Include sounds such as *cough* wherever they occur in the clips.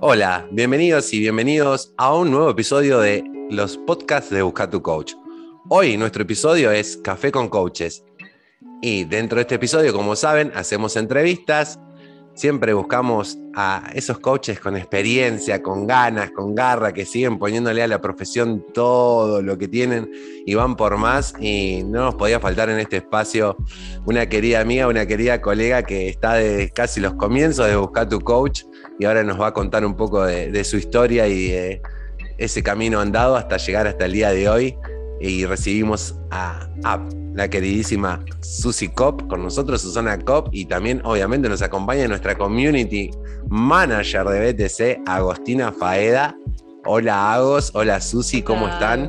Hola, bienvenidos y bienvenidos a un nuevo episodio de los podcasts de Busca tu Coach. Hoy nuestro episodio es Café con Coaches. Y dentro de este episodio, como saben, hacemos entrevistas. Siempre buscamos a esos coaches con experiencia, con ganas, con garra, que siguen poniéndole a la profesión todo lo que tienen y van por más. Y no nos podía faltar en este espacio una querida amiga, una querida colega que está desde casi los comienzos de Buscar tu Coach y ahora nos va a contar un poco de, su historia y de ese camino andado hasta llegar hasta el día de hoy. Y recibimos a, la queridísima Susi Cop con nosotros, Susana Cop, y también obviamente nos acompaña nuestra community manager de BTC, Agostina Faeda. Hola Agos, hola Susi, ¿cómo están?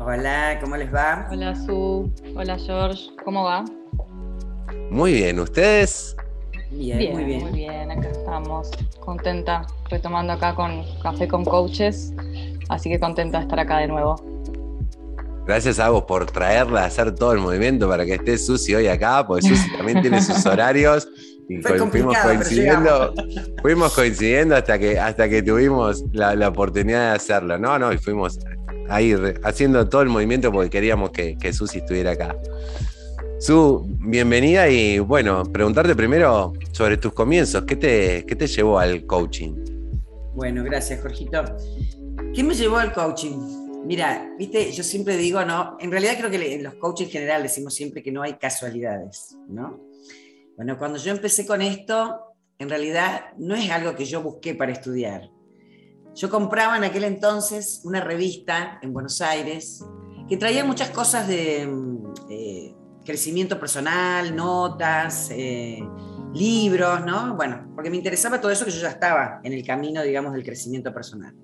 Hola, ¿cómo les va? Hola Su, hola George, ¿cómo va? Muy bien, ¿ustedes? Bien, muy bien. Muy bien, acá estamos. Contenta, retomando acá con Café con Coaches. Así que contenta de estar acá de nuevo. Gracias a vos por traerla a hacer todo el movimiento para que esté Susi hoy acá, porque Susi también tiene sus *laughs* horarios. Y fuimos coincidiendo, fuimos coincidiendo hasta que, hasta que tuvimos la, oportunidad de hacerlo. No, no, y fuimos ahí haciendo todo el movimiento porque queríamos que, que Susi estuviera acá. Su, bienvenida y bueno, preguntarte primero sobre tus comienzos. ¿Qué te, qué te llevó al coaching? Bueno, gracias, Jorgito. ¿Qué me llevó al coaching? Mira, viste, yo siempre digo, ¿no? En realidad creo que en los coaches en general decimos siempre que no hay casualidades, ¿no? Bueno, cuando yo empecé con esto, en realidad no es algo que yo busqué para estudiar. Yo compraba en aquel entonces una revista en Buenos Aires que traía muchas cosas de, mm, eh, crecimiento personal, notas, eh, libros, ¿no? Bueno, porque me interesaba todo eso que yo ya estaba en el camino, digamos, del crecimiento personal.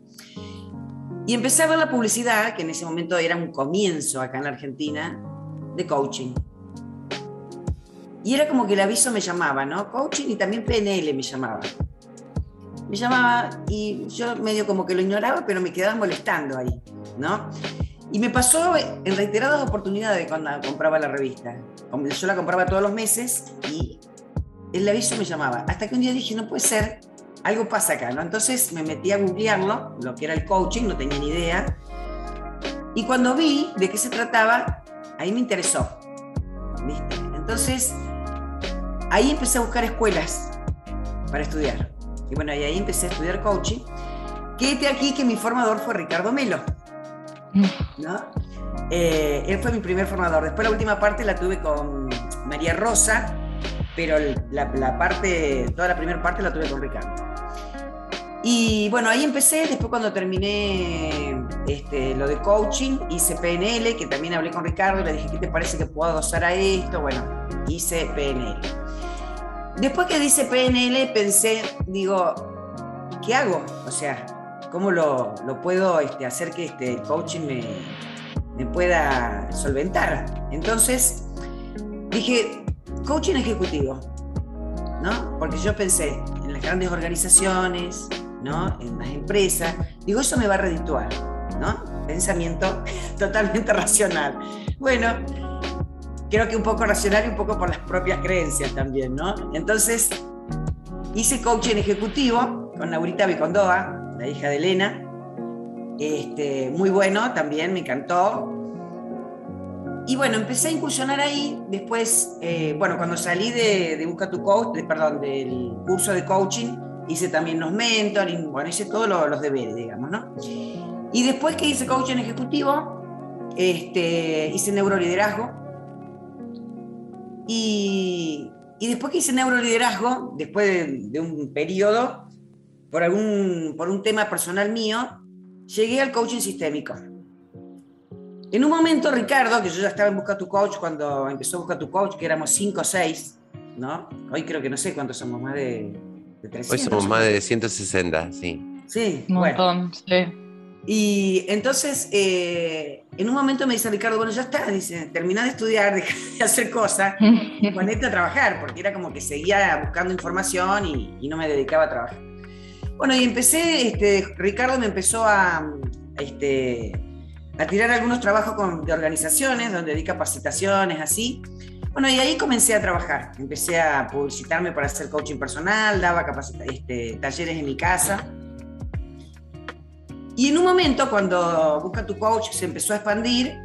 Y empecé a ver la publicidad, que en ese momento era un comienzo acá en la Argentina, de coaching. Y era como que el aviso me llamaba, ¿no? Coaching y también PNL me llamaba. Me llamaba y yo medio como que lo ignoraba, pero me quedaba molestando ahí, ¿no? Y me pasó en reiteradas oportunidades cuando compraba la revista. Yo la compraba todos los meses y el aviso me llamaba. Hasta que un día dije, no puede ser, algo pasa acá, ¿no? Entonces me metí a googlearlo, lo que era el coaching, no tenía ni idea. Y cuando vi de qué se trataba, ahí me interesó. ¿Viste? Entonces, ahí empecé a buscar escuelas para estudiar. Y bueno, ahí empecé a estudiar coaching. Quédate aquí que mi formador fue Ricardo Melo. ¿no? Eh, él fue mi primer formador. Después la última parte la tuve con María Rosa, pero la, parte, toda la primera parte la tuve con Ricardo. Y bueno, ahí empecé, después cuando terminé este, lo de coaching, hice PNL, que también hablé con Ricardo, le dije, ¿qué te parece que puedo adosar a esto? Bueno, hice PNL. Después que hice PNL, pensé, digo, ¿qué hago? O sea, cómo lo, puedo este, hacer que este coaching me, pueda solventar. Entonces dije, coaching ejecutivo, ¿no? Porque yo pensé en las grandes organizaciones, ¿no? En las empresas, digo, eso me va a redituar, ¿no? Pensamiento *laughs* totalmente racional. Bueno, creo que un poco racional y un poco por las propias creencias también, ¿no? Entonces, hice coaching ejecutivo con Laurita Vicondoa, la hija de Elena. Este, muy bueno también, me encantó. Y bueno, empecé a incursionar ahí. Después, eh, bueno, cuando salí de, Busca tu Coach, perdón, del curso de coaching, hice también los mentoring, bueno, hice todos los, deberes, digamos, ¿no? Y después que hice coaching ejecutivo, este, hice neuroliderazgo. Y, y después que hice neuroliderazgo, después de, de un periodo, por, algún, por un tema personal mío, llegué al coaching sistémico. En un momento, Ricardo, que yo ya estaba en Busca tu Coach cuando empezó Busca tu Coach, que éramos 5 o 6, ¿no? Hoy creo que no sé cuántos somos, más de, de 300. Hoy somos más de 160, sí. Sí, un montón, sí. Y entonces, eh, en un momento me dice Ricardo, bueno, ya está, dice, terminá de estudiar, *laughs* deja de hacer cosas, *laughs* ponete a trabajar, porque era como que seguía buscando información y, y no me dedicaba a trabajar. Bueno, y empecé, este, Ricardo me empezó a, este, a tirar algunos trabajos de organizaciones donde di capacitaciones, así. Bueno, y ahí comencé a trabajar. Empecé a publicitarme para hacer coaching personal, daba este, talleres en mi casa. Y en un momento, cuando Busca tu Coach se empezó a expandir,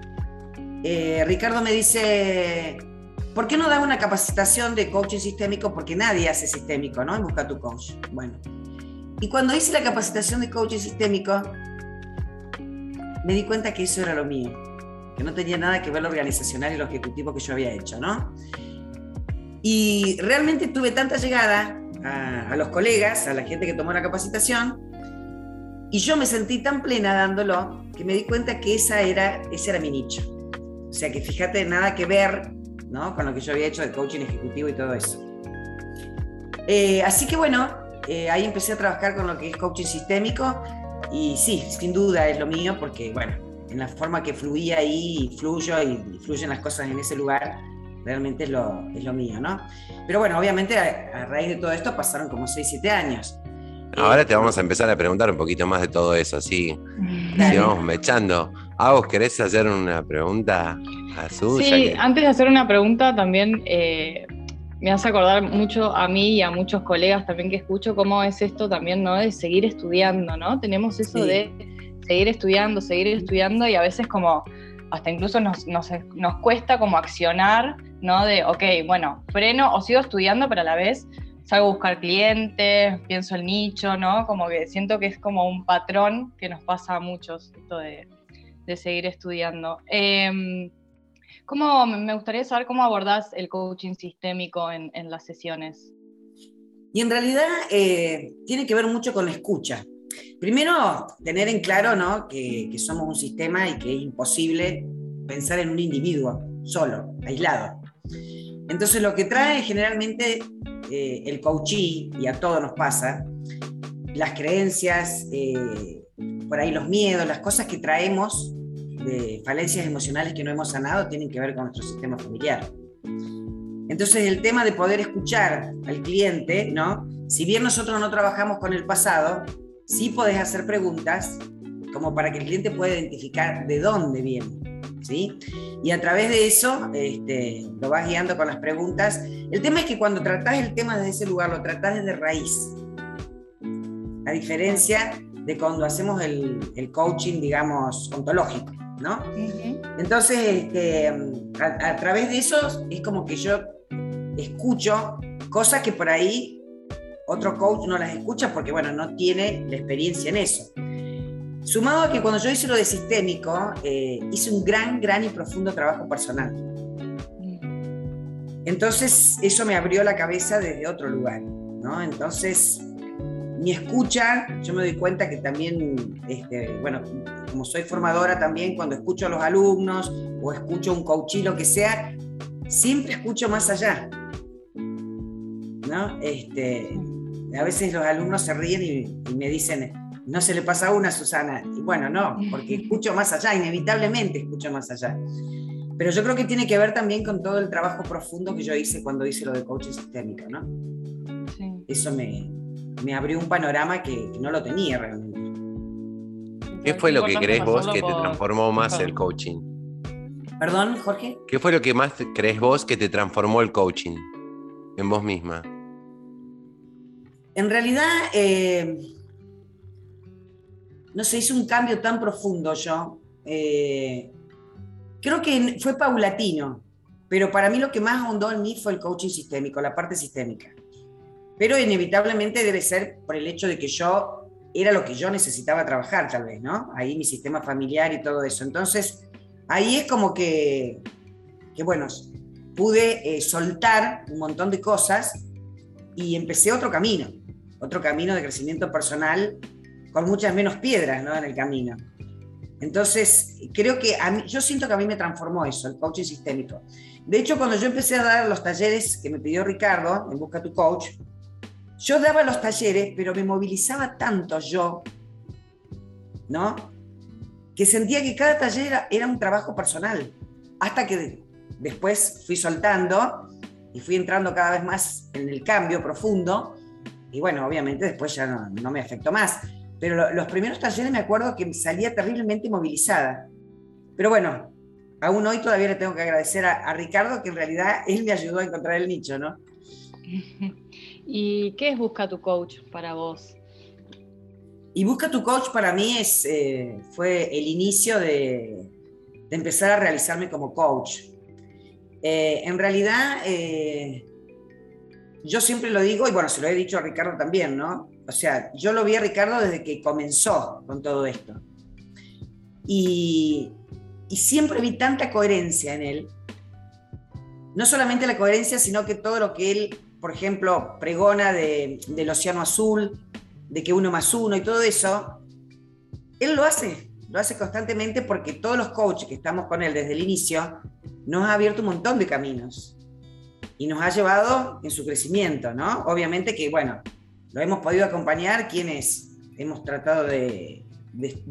eh, Ricardo me dice, ¿por qué no das una capacitación de coaching sistémico? Porque nadie hace sistémico, ¿no? En Busca tu Coach. Bueno, y cuando hice la capacitación de coaching sistémico, me di cuenta que eso era lo mío, que no tenía nada que ver lo organizacional y lo ejecutivo que yo había hecho, ¿no? Y realmente tuve tanta llegada a, los colegas, a la gente que tomó la capacitación, y yo me sentí tan plena dándolo que me di cuenta que esa era, ese era mi nicho. O sea que fíjate, nada que ver ¿no? con lo que yo había hecho de coaching ejecutivo y todo eso. Eh, así que bueno, eh, ahí empecé a trabajar con lo que es coaching sistémico y sí, sin duda es lo mío porque, bueno, en la forma que fluía ahí, fluyo y fluyen las cosas en ese lugar, realmente es lo, es lo mío, ¿no? Pero bueno, obviamente a, a raíz de todo esto pasaron como 6, 7 años. Ahora te vamos a empezar a preguntar un poquito más de todo eso, así, así vamos mechando. ¿A vos querés hacer una pregunta a Su? Sí, antes de hacer una pregunta también eh, me hace acordar mucho a mí y a muchos colegas también que escucho cómo es esto también, ¿no? De seguir estudiando, ¿no? Tenemos eso de seguir estudiando, seguir estudiando y a veces como hasta incluso nos, nos, cuesta como accionar, ¿no? De, ok, bueno, freno o sigo estudiando, pero a la vez salgo a buscar clientes, pienso el nicho, ¿no? Como que siento que es como un patrón que nos pasa a muchos, esto de, seguir estudiando. Eh, ¿cómo, me gustaría saber cómo abordás el coaching sistémico en, las sesiones. Y en realidad eh, tiene que ver mucho con la escucha. Primero, tener en claro ¿no? que, que somos un sistema y que es imposible pensar en un individuo solo, aislado. Entonces lo que trae generalmente eh, el coaching, y a todos nos pasa, las creencias, eh, por ahí los miedos, las cosas que traemos de falencias emocionales que no hemos sanado tienen que ver con nuestro sistema familiar. Entonces el tema de poder escuchar al cliente, ¿no? Si bien nosotros no trabajamos con el pasado, sí podés hacer preguntas como para que el cliente pueda identificar de dónde viene, ¿sí? y a través de eso este, lo vas guiando con las preguntas. El tema es que cuando tratás el tema desde ese lugar, lo tratás desde raíz. A diferencia de cuando hacemos el, coaching, digamos, ontológico, ¿no? Entonces, este, a, través de eso es como que yo escucho cosas que por ahí otro coach no las escucha porque, bueno, no tiene la experiencia en eso. Sumado a que cuando yo hice lo de sistémico, eh, hice un gran, gran y profundo trabajo personal. Entonces, eso me abrió la cabeza desde otro lugar, ¿no? Entonces, mi escucha, yo me doy cuenta que también, este, bueno, como soy formadora también, cuando escucho a los alumnos o escucho un coach lo que sea, siempre escucho más allá, ¿no? Este, a veces los alumnos se ríen y me dicen, no se le pasa a una, Susana. Y bueno, no, porque *laughs* escucho más allá, inevitablemente escucho más allá. Pero yo creo que tiene que ver también con todo el trabajo profundo que yo hice cuando hice lo de coaching sistémico, ¿no? Eso me, me, abrió un panorama que, no lo tenía realmente. ¿Qué fue lo que crees vos que te transformó más el coaching? Perdón, Jorge. ¿Qué fue lo que más crees vos que te transformó el coaching en vos misma? En realidad, eh, no se hizo un cambio tan profundo yo. Eh, creo que fue paulatino, pero para mí lo que más ahondó en mí fue el coaching sistémico, la parte sistémica. Pero inevitablemente debe ser por el hecho de que yo era lo que yo necesitaba trabajar, tal vez, ¿no? Ahí mi sistema familiar y todo eso. Entonces, ahí es como que, que bueno, pude eh, soltar un montón de cosas y empecé otro camino, otro camino de crecimiento personal con muchas menos piedras ¿no? en el camino. Entonces, creo que a mí, yo siento que a mí me transformó eso, el coaching sistémico. De hecho, cuando yo empecé a dar los talleres que me pidió Ricardo en Busca tu Coach, yo daba los talleres, pero me movilizaba tanto yo, ¿no? Que sentía que cada taller era, era un trabajo personal. Hasta que después fui soltando y fui entrando cada vez más en el cambio profundo. Y bueno, obviamente después ya no, no me afectó más. Pero los primeros talleres me acuerdo que salía terriblemente movilizada. Pero bueno, aún hoy todavía le tengo que agradecer a, Ricardo, que en realidad él me ayudó a encontrar el nicho, ¿no? *laughs* ¿Y qué es Busca tu Coach para vos? Y Busca tu Coach para mí es, eh, fue el inicio de, empezar a realizarme como coach. Eh, en realidad, eh, yo siempre lo digo, y bueno, se lo he dicho a Ricardo también, ¿no? O sea, yo lo vi a Ricardo desde que comenzó con todo esto. Y, siempre vi tanta coherencia en él. No solamente la coherencia, sino que todo lo que él, por ejemplo, pregona del océano azul, de que uno más uno y todo eso, él lo hace, lo hace constantemente porque todos los coaches que estamos con él desde el inicio nos ha abierto un montón de caminos y nos ha llevado en su crecimiento, ¿no? Obviamente que, bueno, lo hemos podido acompañar quienes hemos tratado de,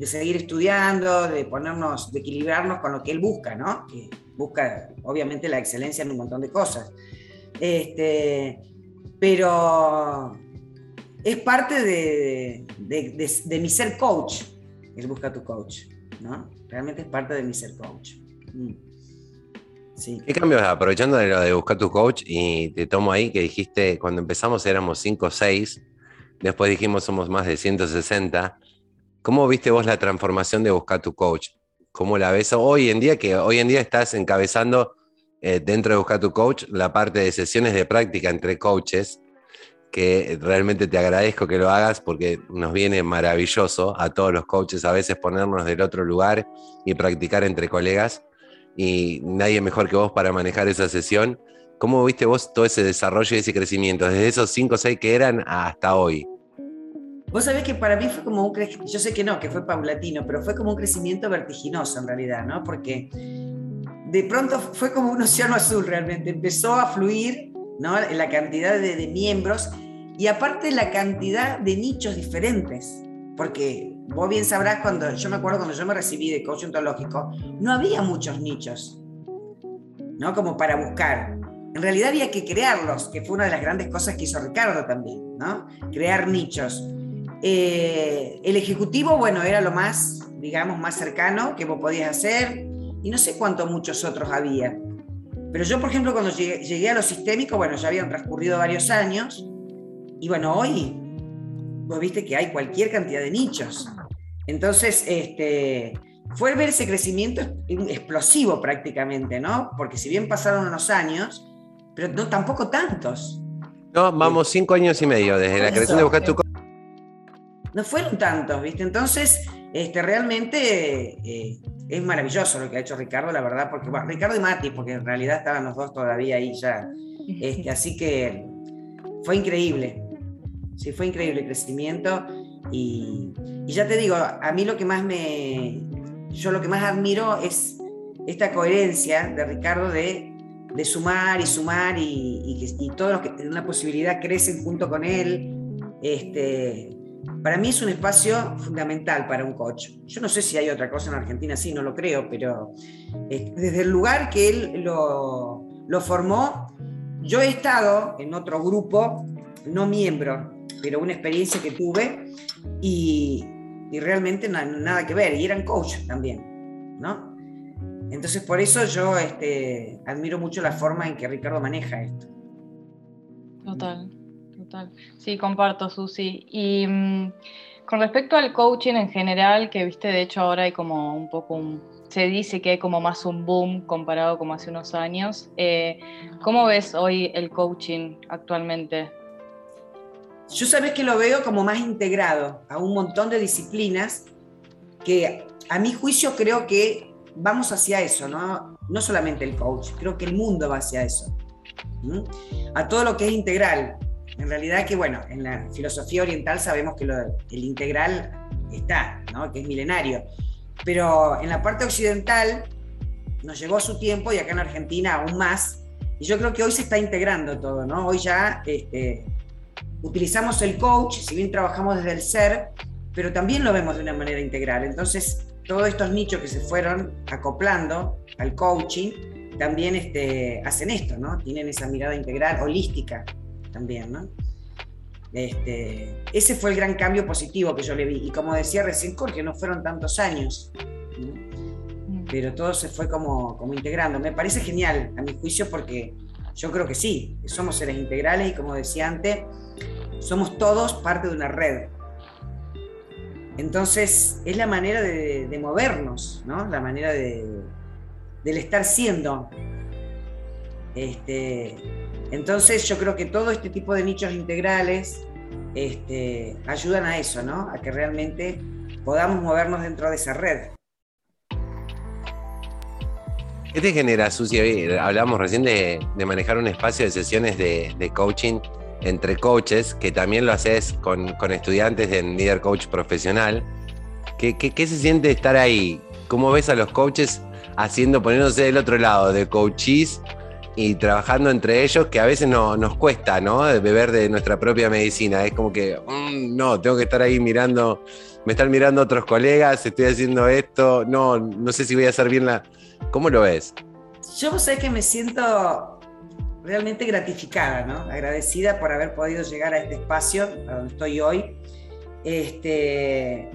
seguir estudiando, de ponernos, de equilibrarnos con lo que él busca, ¿no? Que busca, obviamente, la excelencia en un montón de cosas. Este, pero es parte de, de, mi ser coach, él busca tu coach, ¿no? Realmente es parte de mi ser coach. Mm. ¿Qué cambios, aprovechando de lo de buscar tu coach, y te tomo ahí que dijiste, cuando empezamos éramos 5 o 6, después dijimos somos más de 160. ¿Cómo viste vos la transformación de buscar tu coach? ¿Cómo la ves hoy en día? Que hoy en día estás encabezando eh, dentro de buscar tu coach la parte de sesiones de práctica entre coaches, que realmente te agradezco que lo hagas porque nos viene maravilloso a todos los coaches a veces ponernos del otro lugar y practicar entre colegas y nadie mejor que vos para manejar esa sesión. ¿Cómo viste vos todo ese desarrollo y ese crecimiento, desde esos 5 o 6 que eran hasta hoy? Vos sabés que para mí fue como un crecimiento, yo sé que no, que fue paulatino, pero fue como un crecimiento vertiginoso en realidad, ¿no? Porque de pronto fue como un océano azul realmente, empezó a fluir, ¿no? La cantidad de, de miembros y aparte la cantidad de nichos diferentes, porque vos bien sabrás cuando, yo me acuerdo cuando yo me recibí de coach ontológico, no había muchos nichos, ¿no? Como para buscar. En realidad había que crearlos, que fue una de las grandes cosas que hizo Ricardo también, ¿no? Crear nichos. Eh, el ejecutivo, bueno, era lo más, digamos, más cercano que vos podías hacer, y no sé cuántos muchos otros había. Pero yo, por ejemplo, cuando llegué, llegué a lo sistémico, bueno, ya habían transcurrido varios años, y bueno, hoy vos viste que hay cualquier cantidad de nichos. Entonces, este, fue ver ese crecimiento explosivo prácticamente, ¿no? Porque si bien pasaron unos años, pero no tampoco tantos. No, vamos cinco años y medio desde la creación de Buscar tu No fueron tantos, ¿viste? Entonces, este, realmente eh, es maravilloso lo que ha hecho Ricardo, la verdad, porque, bueno, Ricardo y Mati, porque en realidad estaban los dos todavía ahí ya. Este, así que fue increíble, sí, fue increíble el crecimiento y, ya te digo, a mí lo que más me, yo lo que más admiro es esta coherencia de Ricardo de, sumar y sumar y, todos los que tienen la posibilidad crecen junto con él. Este, para mí es un espacio fundamental para un coach. Yo no sé si hay otra cosa en Argentina, sí, no lo creo, pero eh, desde el lugar que él lo, lo formó, yo he estado en otro grupo, no miembro, pero una experiencia que tuve y, realmente nada que ver, y eran coach también, ¿no? Entonces por eso yo este, admiro mucho la forma en que Ricardo maneja esto. Total, total. Sí, comparto, Susi. Y mm, con respecto al coaching en general, que viste, de hecho ahora hay como un poco un, se dice que hay como más un boom comparado como hace unos años. Eh, ¿Cómo ves hoy el coaching actualmente? Yo sabes que lo veo como más integrado a un montón de disciplinas que a mi juicio creo que vamos hacia eso, ¿no? No solamente el coach, creo que el mundo va hacia eso. A todo lo que es integral. En realidad que, bueno, en la filosofía oriental sabemos que el integral está, ¿no? Que es milenario. Pero en la parte occidental nos llegó su tiempo y acá en Argentina aún más. Y yo creo que hoy se está integrando todo, ¿no? Hoy ya este, utilizamos el coach, si bien trabajamos desde el ser, pero también lo vemos de una manera integral. Entonces, todos estos nichos que se fueron acoplando al coaching también este, hacen esto, ¿no? Tienen esa mirada integral, holística también, ¿no? Este, ese fue el gran cambio positivo que yo le vi. Y como decía recién Jorge, no fueron tantos años. Mm. pero todo se fue como, como integrando. Me parece genial, a mi juicio, porque yo creo que sí, somos seres integrales y como decía antes, somos todos parte de una red. Entonces, es la manera de, movernos, ¿no? La manera de, del estar siendo. Este, entonces, yo creo que todo este tipo de nichos integrales este, ayudan a eso, ¿no? A que realmente podamos movernos dentro de esa red. ¿Qué te genera, Susi? Hablábamos recién de, manejar un espacio de sesiones de coaching entre coaches, que también lo haces con, estudiantes de líder coach profesional. ¿Qué, ¿Qué, se siente estar ahí? ¿Cómo ves a los coaches haciendo, poniéndose del otro lado, de coaches y trabajando entre ellos, que a veces no, nos cuesta, ¿no? Beber de nuestra propia medicina. Es como que, mm, no, tengo que estar ahí mirando, me están mirando otros colegas, estoy haciendo esto, no, no sé si voy a hacer bien la... ¿Cómo lo ves? Yo sé que me siento realmente gratificada, ¿no? agradecida por haber podido llegar a este espacio, a donde estoy hoy. Este,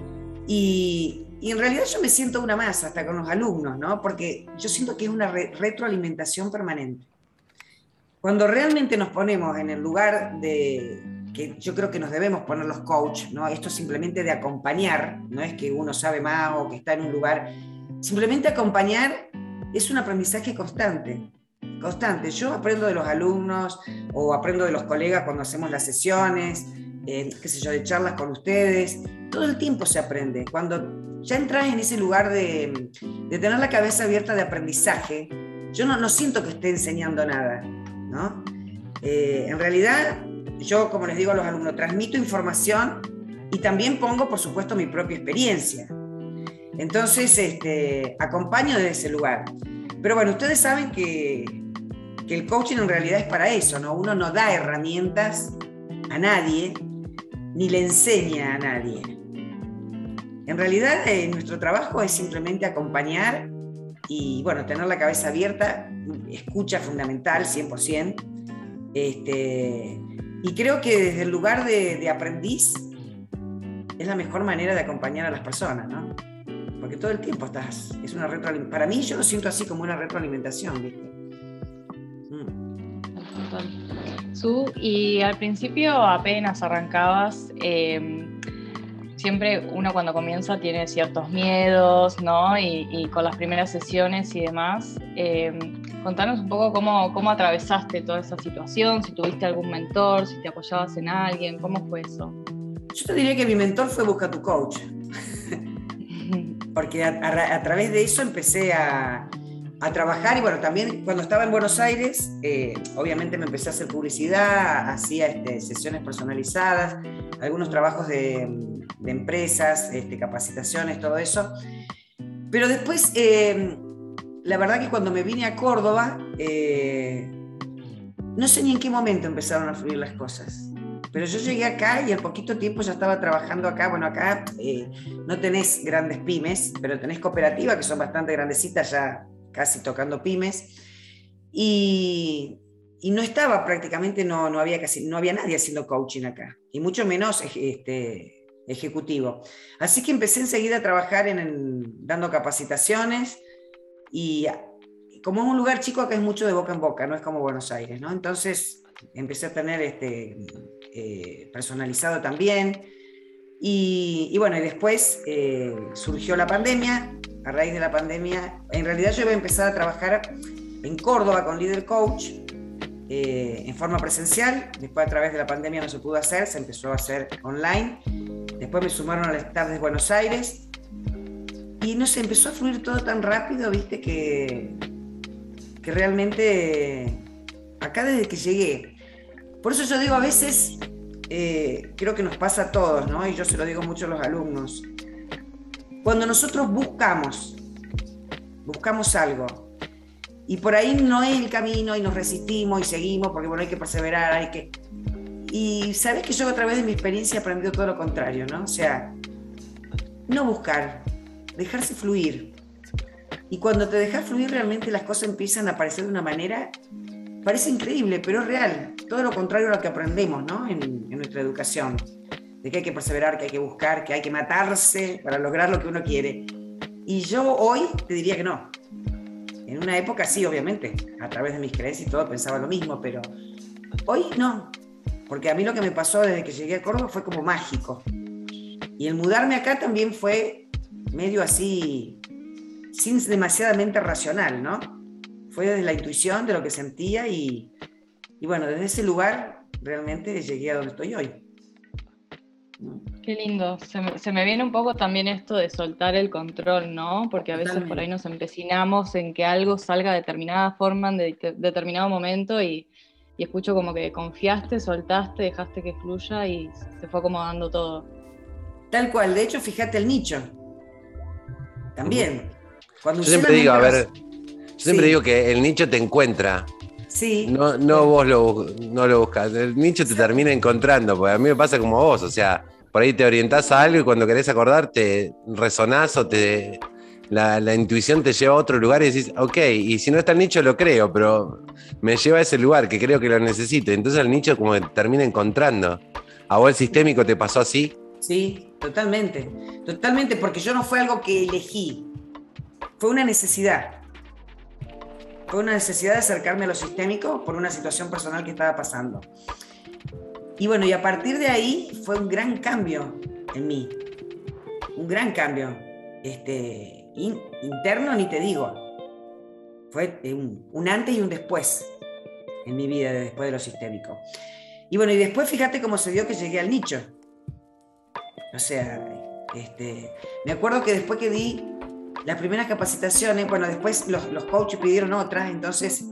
y, y, en realidad yo me siento una más, hasta con los alumnos, ¿no? porque yo siento que es una retroalimentación permanente. Cuando realmente nos ponemos en el lugar de que yo creo que nos debemos poner los coach, ¿no? esto simplemente de acompañar, no es que uno sabe más o que está en un lugar, simplemente acompañar es un aprendizaje constante constante. Yo aprendo de los alumnos o aprendo de los colegas cuando hacemos las sesiones, qué sé yo, de charlas con ustedes. Todo el tiempo se aprende. Cuando ya entras en ese lugar de, tener la cabeza abierta de aprendizaje, yo no, no siento que esté enseñando nada, ¿no? Eh, en realidad, yo, como les digo a los alumnos, transmito información y también pongo, por supuesto, mi propia experiencia. Entonces, este, acompaño desde ese lugar. Pero bueno, ustedes saben que, que el coaching en realidad es para eso, ¿no? Uno no da herramientas a nadie, ni le enseña a nadie. En realidad, eh, nuestro trabajo es simplemente acompañar y, bueno, tener la cabeza abierta, escucha fundamental, 100%. Este, y creo que desde el lugar de, aprendiz es la mejor manera de acompañar a las personas, ¿no? porque todo el tiempo estás, es una retroalimentación. Para mí yo lo siento así como una retroalimentación, ¿viste? Mm. Su, y al principio apenas arrancabas, em, siempre uno cuando comienza tiene ciertos miedos, ¿no? Y, con las primeras sesiones y demás. Em, contanos un poco cómo, cómo atravesaste toda esa situación, si tuviste algún mentor, si te apoyabas en alguien, ¿cómo fue eso? Yo te diría que mi mentor fue Busca tu Coach *laughs* porque a, través de eso empecé a, trabajar y bueno, también cuando estaba en Buenos Aires, eh, obviamente me empecé a hacer publicidad, hacía este, sesiones personalizadas, algunos trabajos de, empresas, este, capacitaciones, todo eso. Pero después, eh, la verdad que cuando me vine a Córdoba, eh, no sé ni en qué momento empezaron a fluir las cosas. Pero yo llegué acá y al poquito tiempo ya estaba trabajando acá. Bueno, acá eh, no tenés grandes pymes, pero tenés cooperativas que son bastante grandecitas, ya casi tocando pymes. Y, y no estaba prácticamente, no, no, había casi, no había nadie haciendo coaching acá, y mucho menos este, ejecutivo. Así que empecé enseguida a trabajar en, dando capacitaciones y como es un lugar chico, acá es mucho de boca en boca, no es como Buenos Aires, ¿no? Entonces empecé a tener este, eh, personalizado también. Y, bueno, y después eh, surgió la pandemia. A raíz de la pandemia, en realidad yo iba a empezar a trabajar en Córdoba con Líder Coach eh, en forma presencial. Después, a través de la pandemia, no se pudo hacer, se empezó a hacer online. Después me sumaron a las tardes de Buenos Aires. Y no sé, empezó a fluir todo tan rápido, viste, que, que realmente acá desde que llegué por eso yo digo, a veces eh, creo que nos pasa a todos, ¿no? Y yo se lo digo mucho a los alumnos. Cuando nosotros buscamos, buscamos algo, y por ahí no es el camino y nos resistimos y seguimos, porque bueno, hay que perseverar, hay que... Y sabes que yo a través de mi experiencia he aprendido todo lo contrario, ¿no? O sea, no buscar, dejarse fluir. Y cuando te dejas fluir, realmente las cosas empiezan a aparecer de una manera Parece increíble, pero es real. Todo lo contrario a lo que aprendemos ¿no? en, nuestra educación. De que hay que perseverar, que hay que buscar, que hay que matarse para lograr lo que uno quiere. Y yo hoy te diría que no. En una época sí, obviamente, a través de mis creencias y todo pensaba lo mismo, pero hoy no. Porque a mí lo que me pasó desde que llegué a Córdoba fue como mágico. Y el mudarme acá también fue medio así, sin demasiadamente racional, ¿no? Fue desde la intuición de lo que sentía y, y bueno, desde ese lugar realmente llegué a donde estoy hoy. Qué lindo. Se me, viene un poco también esto de soltar el control, ¿no? Porque a veces por ahí nos empecinamos en que algo salga de determinada forma en determinado momento y, y, escucho como que confiaste, soltaste, dejaste que fluya y se fue acomodando todo. Tal cual. De hecho, fíjate el nicho. También. Cuando yo siempre digo, a ver, yo siempre digo que el nicho te encuentra. Sí. No, no vos lo, no lo buscas. El nicho te termina encontrando, porque a mí me pasa como vos, o sea, por ahí te orientás a algo y cuando querés acordar te resonás o te, la, intuición te lleva a otro lugar y decís, ok, y si no está el nicho lo creo, pero me lleva a ese lugar que creo que lo necesito. Entonces el nicho como que termina encontrando. ¿A vos el sistémico te pasó así? Sí, totalmente. Totalmente, porque yo no fue algo que elegí. Fue una necesidad. Fue una necesidad de acercarme a lo sistémico por una situación personal que estaba pasando. Y bueno, y a partir de ahí fue un gran cambio en mí. Un gran cambio. Este, interno ni te digo. Fue un, un, antes y un después en mi vida después de lo sistémico. Y bueno, y después fíjate cómo se dio que llegué al nicho. O sea, este, me acuerdo que después que di las primeras capacitaciones, bueno, después los, los coaches pidieron otras, entonces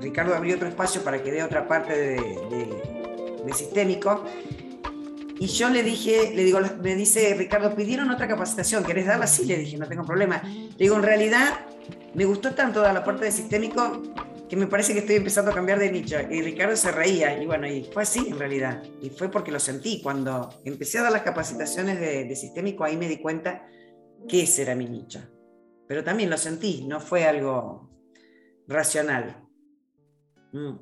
Ricardo abrió otro espacio para que dé otra parte de, sistémico. Y yo le dije, le digo, me dice Ricardo, pidieron otra capacitación, ¿querés darla? Sí, le dije, no tengo problema. Le digo, en realidad me gustó tanto dar la parte de sistémico que me parece que estoy empezando a cambiar de nicho. Y Ricardo se reía, y bueno, y fue así en realidad. Y fue porque lo sentí. Cuando empecé a dar las capacitaciones de, de sistémico, ahí me di cuenta que ese era mi nicho pero también lo sentí, no fue algo racional. Mm.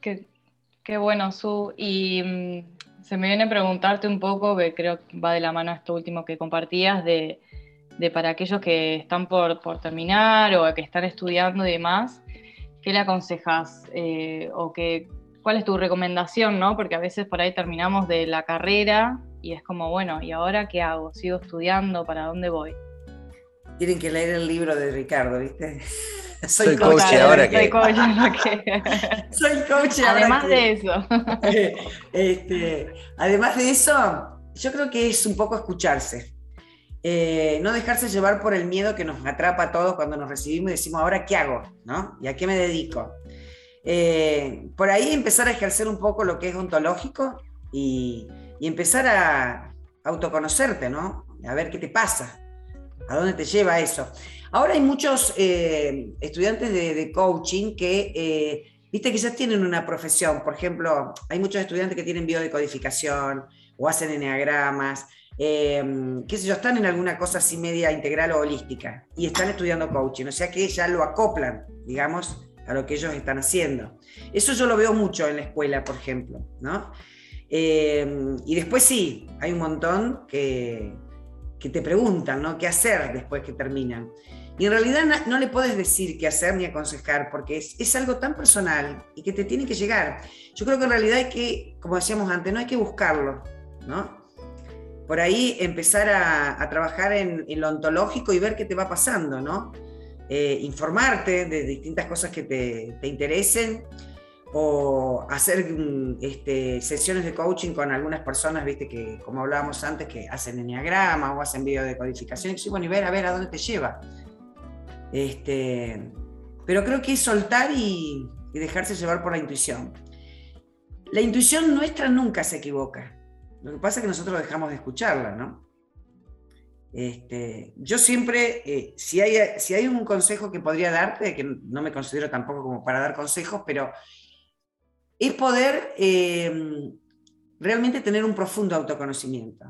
Qué, bueno, Su. Y mm, se me viene a preguntarte un poco, que creo que va de la mano a esto último que compartías, de, para aquellos que están por, terminar o que están estudiando y demás, ¿qué le aconsejas? Eh, o que, ¿Cuál es tu recomendación? ¿no? Porque a veces por ahí terminamos de la carrera y es como, bueno, ¿y ahora qué hago? ¿Sigo estudiando? ¿Para dónde voy? Tienen que leer el libro de Ricardo, ¿viste? Soy, coach, ahora que... Soy coach, Soy coach Además de eso. *laughs* Este, además de eso, yo creo que es un poco escucharse. Eh, no dejarse llevar por el miedo que nos atrapa a todos cuando nos recibimos y decimos, ahora qué hago, ¿no? ¿Y a qué me dedico? Eh, por ahí empezar a ejercer un poco lo que es ontológico y, y empezar a autoconocerte, ¿no? A ver qué te pasa, ¿A dónde te lleva eso? Ahora hay muchos eh, estudiantes de, coaching que, eh, tienen una profesión. Por ejemplo, hay muchos estudiantes que tienen biodecodificación o hacen eneagramas, em, qué sé yo, están en alguna cosa así media integral o holística y están estudiando coaching. O sea que ya lo acoplan, digamos, a lo que ellos están haciendo. Eso yo lo veo mucho en la escuela, por ejemplo, ¿no? Em, y después sí, hay un montón que, que te preguntan, ¿no? ¿Qué hacer después que terminan? Y en realidad no, le puedes decir qué hacer ni aconsejar, porque es, algo tan personal y que te tiene que llegar. Yo creo que en realidad hay que, como decíamos antes, no hay que buscarlo, ¿no? Por ahí empezar a, trabajar en, lo ontológico y ver qué te va pasando, ¿no? Eh, informarte de distintas cosas que te interesen o hacer mm, este, sesiones de coaching con algunas personas, viste, que como hablábamos antes, que hacen enneagrama o hacen video de codificación, y bueno, y ver a ver a dónde te lleva. Este, pero creo que es soltar y, dejarse llevar por la intuición. La intuición nuestra nunca se equivoca. Lo que pasa es que nosotros dejamos de escucharla, ¿no? Este, yo siempre, eh, si, hay, si hay un consejo que podría darte, que no me considero tampoco como para dar consejos, pero es poder eh, realmente tener un profundo autoconocimiento.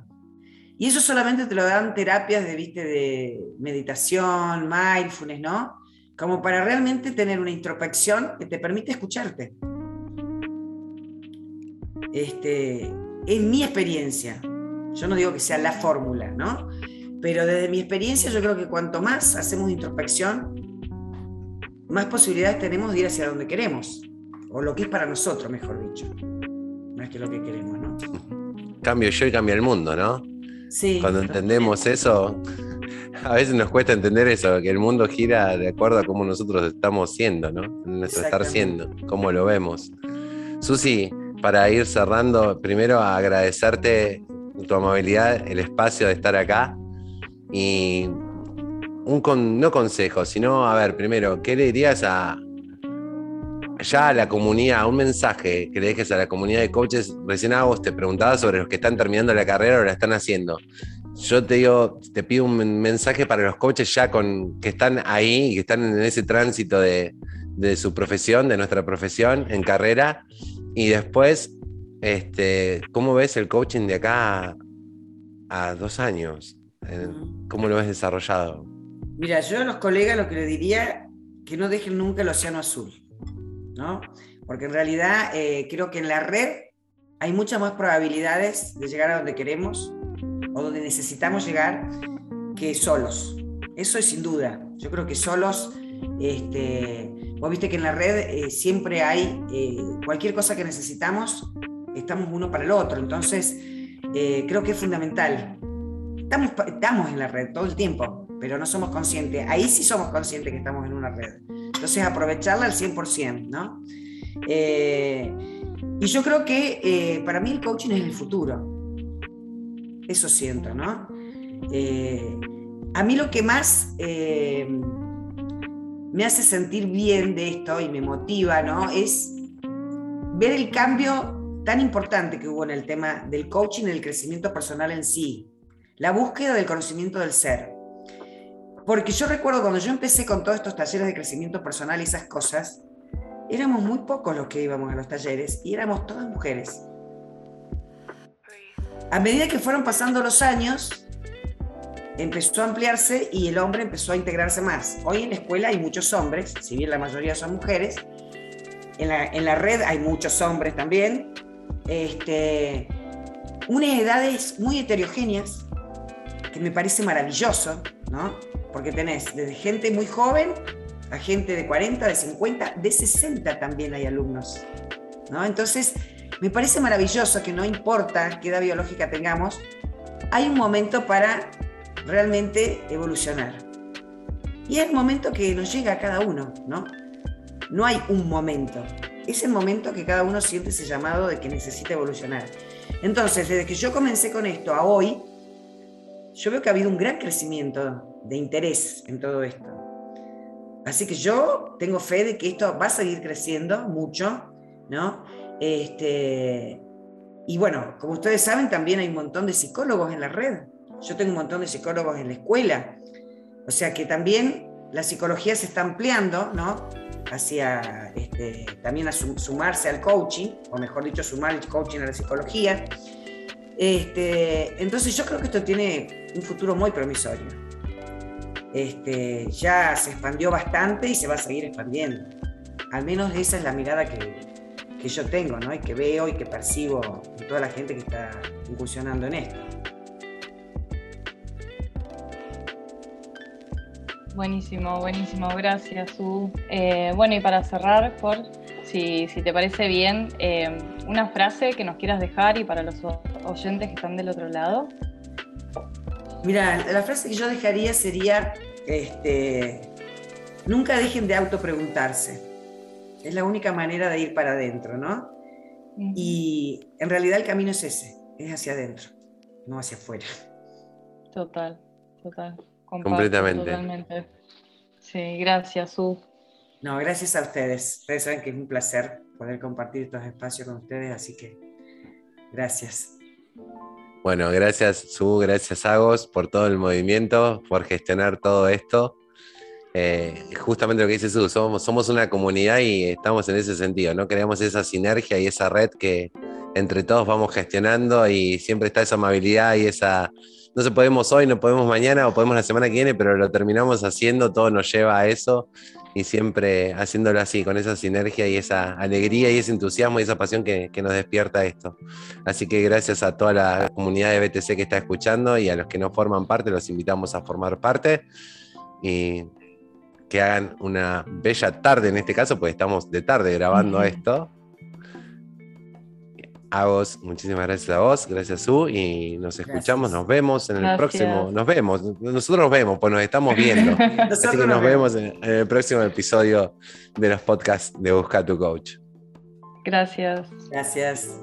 Y eso solamente te lo dan terapias de, ¿viste? de meditación, mindfulness, ¿no? Como para realmente tener una introspección que te permite escucharte. Este, es mi experiencia. Yo no digo que sea la fórmula, ¿no? pero desde mi experiencia yo creo que cuanto más hacemos introspección, más posibilidades tenemos de ir hacia donde queremos, o lo que es para nosotros, mejor dicho, más que lo que queremos, ¿no? Cambio yo y cambia el mundo, ¿no? Sí. Cuando entendemos eso, a veces nos cuesta entender eso, que el mundo gira de acuerdo a cómo nosotros estamos siendo, ¿no? Nuestro estar siendo, cómo lo vemos. Susi, para ir cerrando, primero agradecerte tu amabilidad, el espacio de estar acá y un no consejo, sino, a ver, primero, ¿qué le dirías a ya a la comunidad, un mensaje que le dejes a la comunidad de coaches? Recién vos te preguntaba sobre los que están terminando la carrera o la están haciendo. Yo te digo, te pido un mensaje para los coaches ya con que están ahí y que están en ese tránsito de, de su profesión, de nuestra profesión en carrera. Y después, este, ¿cómo ves el coaching de acá a, dos años? Eh, ¿Cómo lo ves desarrollado? Mira, yo a los colegas lo que les diría, que no dejen nunca el océano azul, ¿no? Porque en realidad eh, creo que en la red hay muchas más probabilidades de llegar a donde queremos o donde necesitamos llegar que solos. Eso es sin duda. Yo creo que solos, este, vos viste que en la red eh, siempre hay eh, cualquier cosa que necesitamos, estamos uno para el otro. Entonces, creo que es fundamental. Estamos, estamos en la red todo el tiempo, pero no somos conscientes. Ahí sí somos conscientes que estamos en una red. Entonces, aprovecharla al 100%, ¿no? Eh, y yo creo que eh, para mí el coaching es el futuro. Eso siento, ¿no? Eh, a mí lo que más me hace sentir bien de esto y me motiva, ¿no? Es ver el cambio tan importante que hubo en el tema del coaching, el crecimiento personal en sí, la búsqueda del conocimiento del ser. Porque yo recuerdo cuando yo empecé con todos estos talleres de crecimiento personal y esas cosas, éramos muy pocos los que íbamos a los talleres y éramos todas mujeres. A medida que fueron pasando los años, empezó a ampliarse y el hombre empezó a integrarse más. Hoy en la escuela hay muchos hombres, si bien la mayoría son mujeres. En la, en la red hay muchos hombres también. Este, unas edades muy heterogéneas, que me parece maravilloso, ¿no? Porque tenés desde gente muy joven a gente de 40, de 50, de 60 también hay alumnos. ¿no? Entonces, me parece maravilloso que no importa qué edad biológica tengamos, hay un momento para realmente evolucionar. Y es el momento que nos llega a cada uno, ¿no? No hay un momento. Es el momento que cada uno siente ese llamado de que necesita evolucionar. Entonces, desde que yo comencé con esto a hoy, yo veo que ha habido un gran crecimiento de interés en todo esto. Así que yo tengo fe de que esto va a seguir creciendo mucho, ¿no? Este, y bueno, como ustedes saben, también hay un montón de psicólogos en la red. Yo tengo un montón de psicólogos en la escuela. O sea que también la psicología se está ampliando, ¿no? Hacia este, también a sumarse al coaching, o mejor dicho, sumar el coaching a la psicología. Este, entonces yo creo que esto tiene un futuro muy promisorio. Este, ya se expandió bastante y se va a seguir expandiendo. Al menos esa es la mirada que, yo tengo, ¿no? Y que veo y que percibo en toda la gente que está incursionando en esto. Buenísimo, buenísimo, gracias, Su. Eh, bueno, y para cerrar, por si, te parece bien, eh, una frase que nos quieras dejar y para los oyentes que están del otro lado. Mira, la frase que yo dejaría sería, este, nunca dejen de autopreguntarse. Es la única manera de ir para adentro, ¿no? Y en realidad el camino es ese, es hacia adentro, no hacia afuera. Total, total. Completamente. Totalmente. Sí, gracias, Su. No, gracias a ustedes. Ustedes saben que es un placer poder compartir estos espacios con ustedes, así que gracias. Bueno, gracias Su, gracias Agos por todo el movimiento, por gestionar todo esto. Eh, justamente lo que dice Su, somos, somos una comunidad y estamos en ese sentido, ¿no? Creamos esa sinergia y esa red que, entre todos vamos gestionando y siempre está esa amabilidad y esa, no se podemos hoy, no podemos mañana o podemos la semana que viene, pero lo terminamos haciendo, todo nos lleva a eso y siempre haciéndolo así, con esa sinergia y esa alegría y ese entusiasmo y esa pasión que, nos despierta esto. Así que gracias a toda la comunidad de BTC que está escuchando y a los que no forman parte, los invitamos a formar parte y que hagan una bella tarde en este caso, pues estamos de tarde grabando esto. A vos, muchísimas gracias a vos, gracias Su, y nos escuchamos, nos vemos en el próximo, nos vemos, nosotros nos vemos, pues nos estamos viendo. *laughs* Así que nos vemos en, el próximo episodio de los podcasts de Busca tu Coach. Gracias. Gracias.